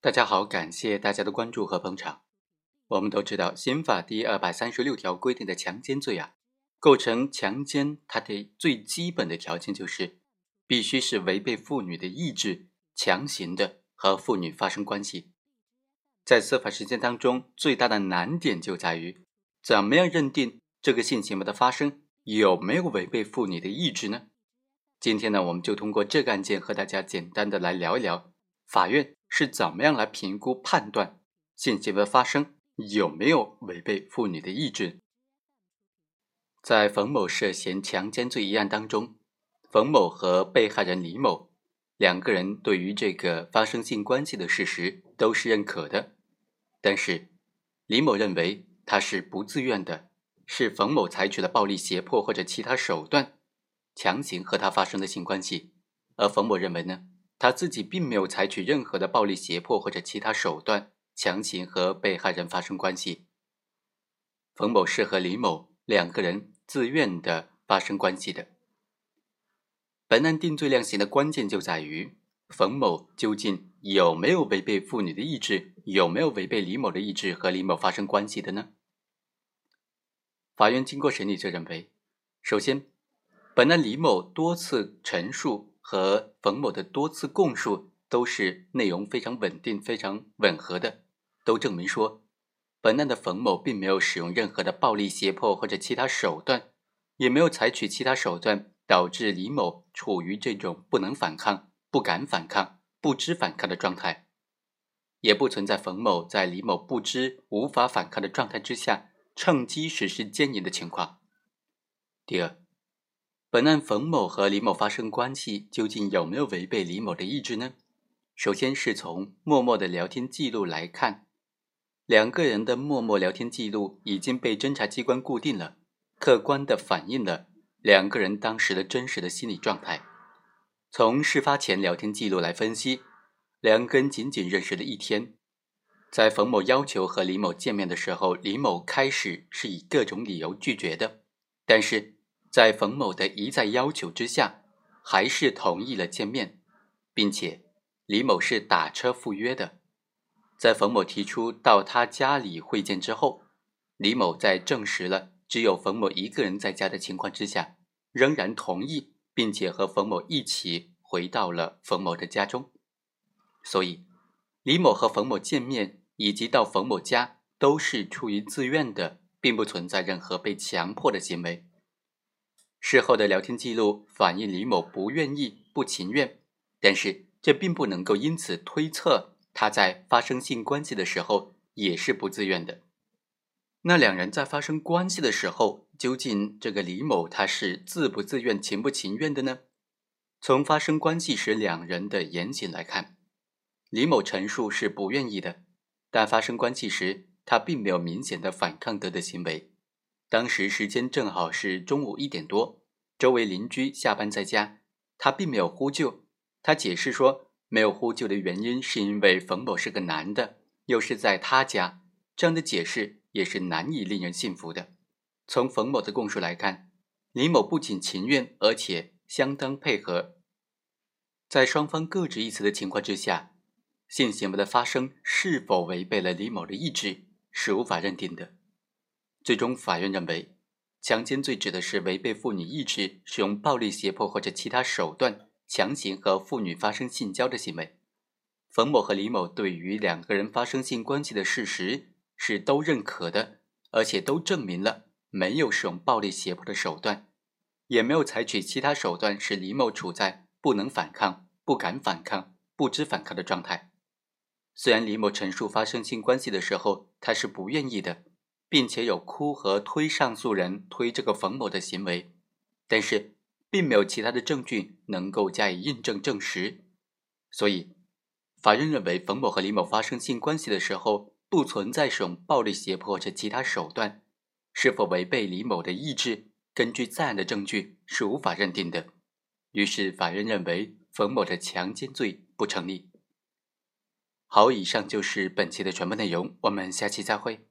大家好，感谢大家的关注和捧场。我们都知道，刑法第二百三十六条规定的强奸罪啊，构成强奸，它的最基本的条件就是必须是违背妇女的意志，强行的和妇女发生关系。在司法实践当中，最大的难点就在于怎么样认定这个性行为的发生有没有违背妇女的意志呢？今天呢，我们就通过这个案件和大家简单的来聊一聊，法院是怎么样来评估判断性行为发生。有没有违背妇女的意志？在冯某涉嫌强奸罪一案当中，冯某和被害人李某两个人对于这个发生性关系的事实都是认可的，但是李某认为他是不自愿的，是冯某采取了暴力胁迫或者其他手段强行和他发生的性关系，而冯某认为呢，他自己并没有采取任何的暴力胁迫或者其他手段。强行和被害人发生关系，冯某是和李某两个人自愿的发生关系的。本案定罪量刑的关键就在于冯某究竟有没有违背妇女的意志，有没有违背李某的意志和李某发生关系的呢？法院经过审理就认为，首先，本案李某多次陈述和冯某的多次供述都是内容非常稳定、非常吻合的。都证明说，本案的冯某并没有使用任何的暴力胁迫或者其他手段，也没有采取其他手段导致李某处于这种不能反抗、不敢反抗、不知反抗的状态，也不存在冯某在李某不知、无法反抗的状态之下趁机实施奸淫的情况。第二，本案冯某和李某发生关系究竟有没有违背李某的意志呢？首先是从默默的聊天记录来看。两个人的默默聊天记录已经被侦查机关固定了，客观的反映了两个人当时的真实的心理状态。从事发前聊天记录来分析，两个人仅仅认识了一天，在冯某要求和李某见面的时候，李某开始是以各种理由拒绝的，但是在冯某的一再要求之下，还是同意了见面，并且李某是打车赴约的。在冯某提出到他家里会见之后，李某在证实了只有冯某一个人在家的情况之下，仍然同意，并且和冯某一起回到了冯某的家中。所以，李某和冯某见面以及到冯某家都是出于自愿的，并不存在任何被强迫的行为。事后的聊天记录反映李某不愿意、不情愿，但是这并不能够因此推测。他在发生性关系的时候也是不自愿的。那两人在发生关系的时候，究竟这个李某他是自不自愿、情不情愿的呢？从发生关系时两人的言行来看，李某陈述是不愿意的，但发生关系时他并没有明显的反抗德的行为。当时时间正好是中午一点多，周围邻居下班在家，他并没有呼救。他解释说。没有呼救的原因是因为冯某是个男的，又是在他家，这样的解释也是难以令人信服的。从冯某的供述来看，李某不仅情愿，而且相当配合。在双方各执一词的情况之下，性行为的发生是否违背了李某的意志是无法认定的。最终，法院认为，强奸罪指的是违背妇女意志，使用暴力胁迫或者其他手段。强行和妇女发生性交的行为，冯某和李某对于两个人发生性关系的事实是都认可的，而且都证明了没有使用暴力胁迫的手段，也没有采取其他手段使李某处在不能反抗、不敢反抗、不知反抗的状态。虽然李某陈述发生性关系的时候他是不愿意的，并且有哭和推上诉人推这个冯某的行为，但是。并没有其他的证据能够加以印证证实，所以法院认为冯某和李某发生性关系的时候不存在使用暴力胁迫或者其他手段，是否违背李某的意志，根据在案的证据是无法认定的。于是法院认为冯某的强奸罪不成立。好，以上就是本期的全部内容，我们下期再会。